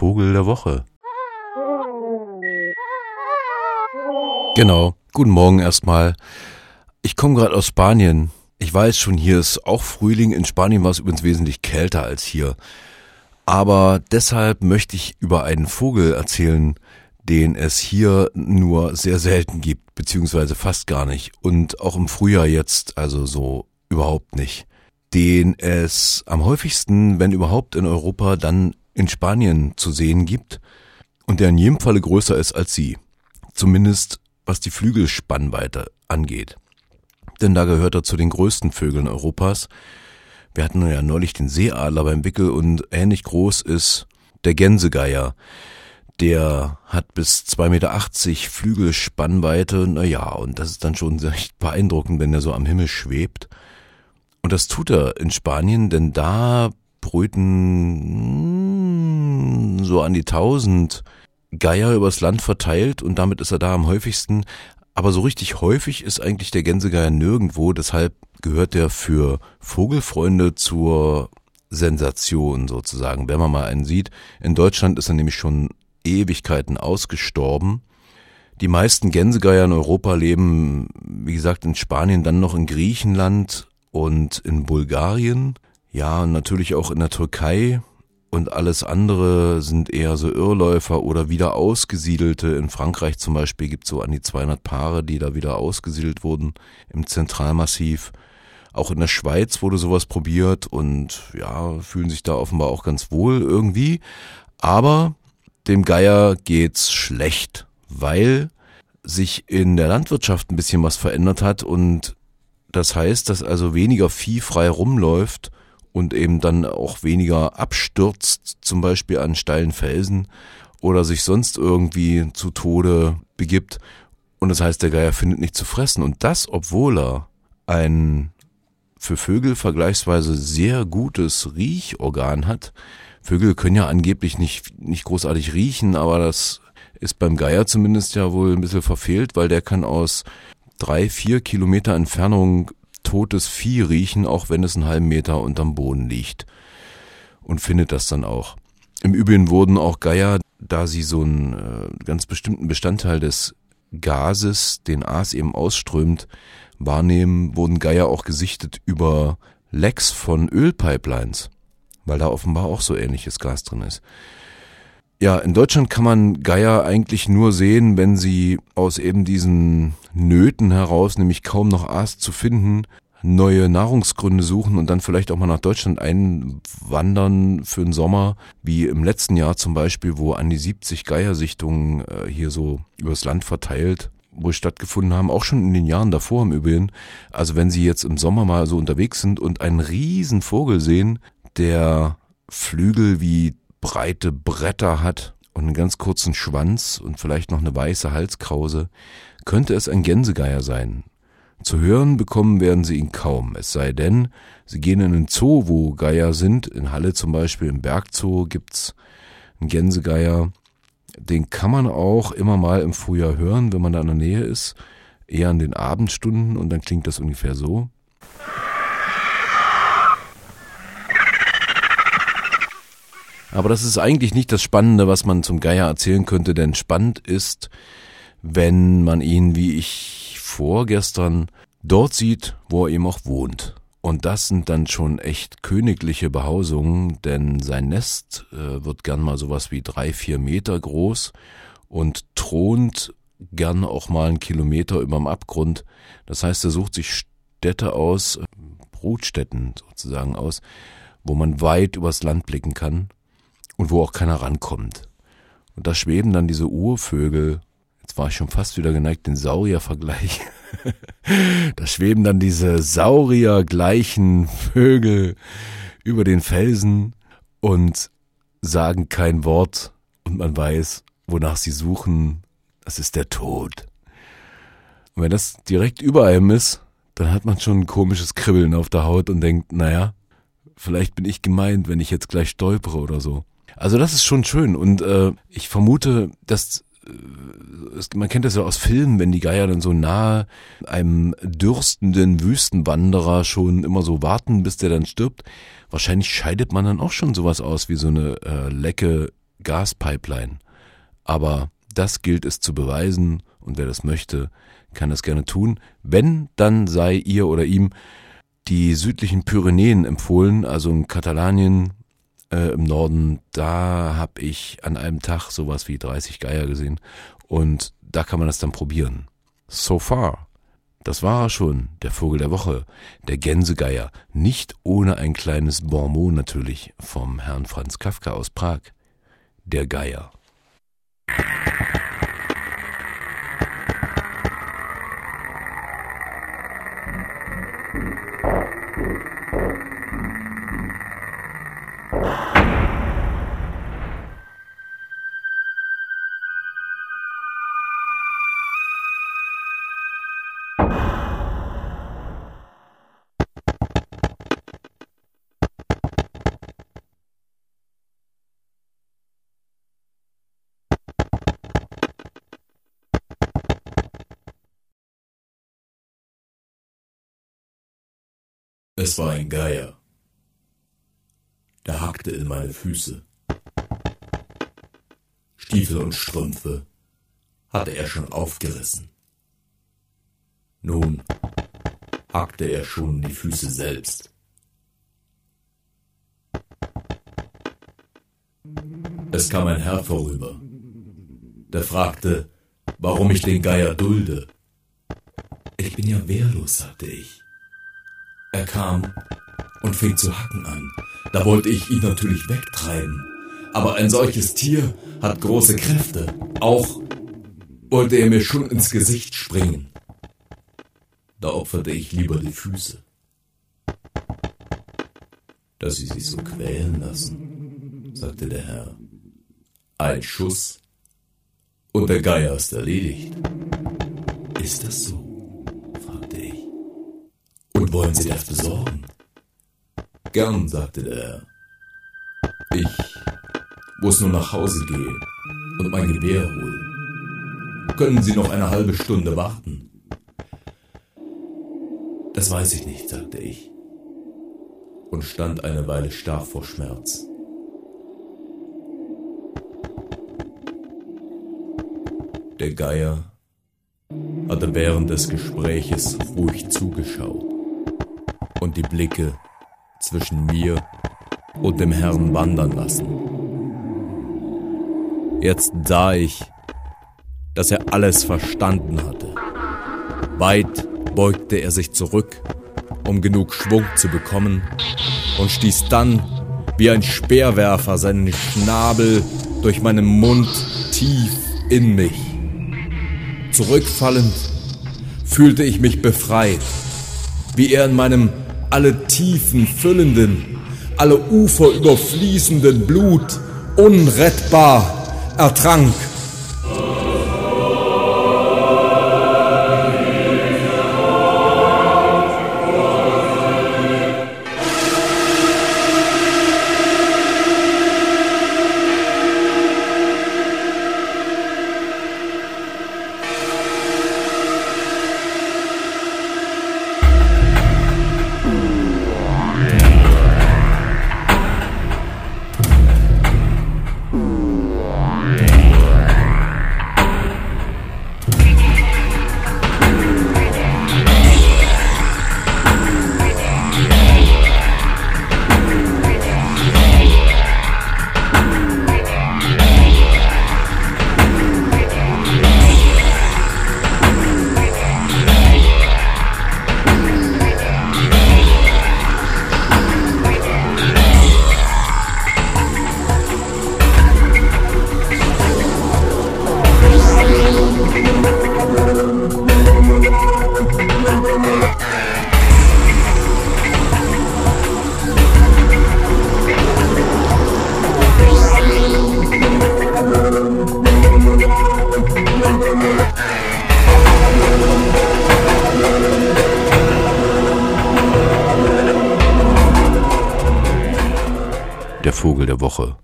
Vogel der Woche. Genau, guten Morgen erstmal. Ich komme gerade aus Spanien. Ich weiß schon, hier ist auch Frühling. In Spanien war es übrigens wesentlich kälter als hier. Aber deshalb möchte ich über einen Vogel erzählen, den es hier nur sehr selten gibt, beziehungsweise fast gar nicht. Und auch im Frühjahr jetzt, also so überhaupt nicht. Den es am häufigsten, wenn überhaupt in Europa, dann in Spanien zu sehen gibt und der in jedem Falle größer ist als sie. Zumindest was die Flügelspannweite angeht. Denn da gehört er zu den größten Vögeln Europas. Wir hatten ja neulich den Seeadler beim Wickel und ähnlich groß ist der Gänsegeier. Der hat bis 2,80 Meter Flügelspannweite, naja, und das ist dann schon recht beeindruckend, wenn er so am Himmel schwebt. Und das tut er in Spanien, denn da brüten so an die tausend Geier übers Land verteilt und damit ist er da am häufigsten. Aber so richtig häufig ist eigentlich der Gänsegeier nirgendwo, deshalb gehört der für Vogelfreunde zur Sensation sozusagen. Wenn man mal einen sieht, in Deutschland ist er nämlich schon Ewigkeiten ausgestorben. Die meisten Gänsegeier in Europa leben, wie gesagt, in Spanien, dann noch in Griechenland und in Bulgarien. Ja, und natürlich auch in der Türkei. Und alles andere sind eher so Irrläufer oder wieder ausgesiedelte. In Frankreich zum Beispiel gibt es so an die 200 Paare, die da wieder ausgesiedelt wurden im Zentralmassiv. Auch in der Schweiz wurde sowas probiert und ja, fühlen sich da offenbar auch ganz wohl irgendwie. Aber dem Geier geht's schlecht, weil sich in der Landwirtschaft ein bisschen was verändert hat und das heißt, dass also weniger Vieh frei rumläuft und eben dann auch weniger abstürzt, zum Beispiel an steilen Felsen oder sich sonst irgendwie zu Tode begibt. Und das heißt, der Geier findet nicht zu fressen. Und das, obwohl er ein für Vögel vergleichsweise sehr gutes Riechorgan hat. Vögel können ja angeblich nicht, nicht großartig riechen, aber das ist beim Geier zumindest ja wohl ein bisschen verfehlt, weil der kann aus drei, vier Kilometer Entfernung totes Vieh riechen, auch wenn es einen halben Meter unterm Boden liegt. Und findet das dann auch. Im Übrigen wurden auch Geier, da sie so einen äh, ganz bestimmten Bestandteil des Gases, den Aas eben ausströmt, wahrnehmen, wurden Geier auch gesichtet über Lecks von Ölpipelines, weil da offenbar auch so ähnliches Gas drin ist. Ja, in Deutschland kann man Geier eigentlich nur sehen, wenn sie aus eben diesen Nöten heraus, nämlich kaum noch Aas zu finden, neue Nahrungsgründe suchen und dann vielleicht auch mal nach Deutschland einwandern für den Sommer, wie im letzten Jahr zum Beispiel, wo an die 70 Geiersichtungen äh, hier so übers Land verteilt wohl stattgefunden haben, auch schon in den Jahren davor im Übrigen. Also wenn Sie jetzt im Sommer mal so unterwegs sind und einen riesen Vogel sehen, der Flügel wie breite Bretter hat und einen ganz kurzen Schwanz und vielleicht noch eine weiße Halskrause, könnte es ein Gänsegeier sein. Zu hören bekommen werden Sie ihn kaum, es sei denn, Sie gehen in einen Zoo, wo Geier sind. In Halle zum Beispiel im Bergzoo gibt's einen Gänsegeier. Den kann man auch immer mal im Frühjahr hören, wenn man da in der Nähe ist. Eher in den Abendstunden und dann klingt das ungefähr so. Aber das ist eigentlich nicht das Spannende, was man zum Geier erzählen könnte, denn spannend ist, wenn man ihn, wie ich vorgestern, dort sieht, wo er eben auch wohnt. Und das sind dann schon echt königliche Behausungen, denn sein Nest äh, wird gern mal sowas wie drei, vier Meter groß und thront gern auch mal einen Kilometer überm Abgrund. Das heißt, er sucht sich Städte aus, Brutstätten sozusagen aus, wo man weit übers Land blicken kann und wo auch keiner rankommt. Und da schweben dann diese Urvögel, jetzt war ich schon fast wieder geneigt, den Sauriervergleich. da schweben dann diese Sauriergleichen Vögel über den Felsen und sagen kein Wort und man weiß, wonach sie suchen, das ist der Tod. Und wenn das direkt über einem ist, dann hat man schon ein komisches Kribbeln auf der Haut und denkt, naja, vielleicht bin ich gemeint, wenn ich jetzt gleich stolpere oder so. Also das ist schon schön und äh, ich vermute, dass äh, man kennt das ja aus Filmen, wenn die Geier dann so nahe einem dürstenden Wüstenwanderer schon immer so warten, bis der dann stirbt. Wahrscheinlich scheidet man dann auch schon sowas aus wie so eine äh, Lecke Gaspipeline. Aber das gilt es zu beweisen und wer das möchte, kann das gerne tun. Wenn, dann sei ihr oder ihm die südlichen Pyrenäen empfohlen, also in Katalanien äh, im Norden, da habe ich an einem Tag sowas wie 30 Geier gesehen und da kann man das dann probieren. So far. Das war schon, der Vogel der Woche, der Gänsegeier, nicht ohne ein kleines Bonmot natürlich vom Herrn Franz Kafka aus Prag. Der Geier. Es war ein Geier. Der hackte in meine Füße. Stiefel und Strümpfe hatte er schon aufgerissen. Nun hackte er schon die Füße selbst. Es kam ein Herr vorüber, der fragte, warum ich den Geier dulde. Ich bin ja wehrlos, sagte ich. Er kam und fing zu hacken an. Da wollte ich ihn natürlich wegtreiben. Aber ein solches Tier hat große Kräfte. Auch wollte er mir schon ins Gesicht springen. Da opferte ich lieber die Füße. Dass Sie sich so quälen lassen, sagte der Herr. Ein Schuss und der Geier ist erledigt. Ist das so? Und wollen Sie das besorgen? Gern, sagte Herr. Ich muss nur nach Hause gehen und mein Gewehr holen. Können Sie noch eine halbe Stunde warten? Das weiß ich nicht, sagte ich und stand eine Weile starr vor Schmerz. Der Geier hatte während des Gespräches ruhig zugeschaut und die Blicke zwischen mir und dem Herrn wandern lassen. Jetzt sah ich, dass er alles verstanden hatte. Weit beugte er sich zurück, um genug Schwung zu bekommen, und stieß dann wie ein Speerwerfer seinen Schnabel durch meinen Mund tief in mich. Zurückfallend fühlte ich mich befreit, wie er in meinem alle Tiefen füllenden, alle Ufer überfließenden Blut unrettbar ertrank. Der Vogel der Woche.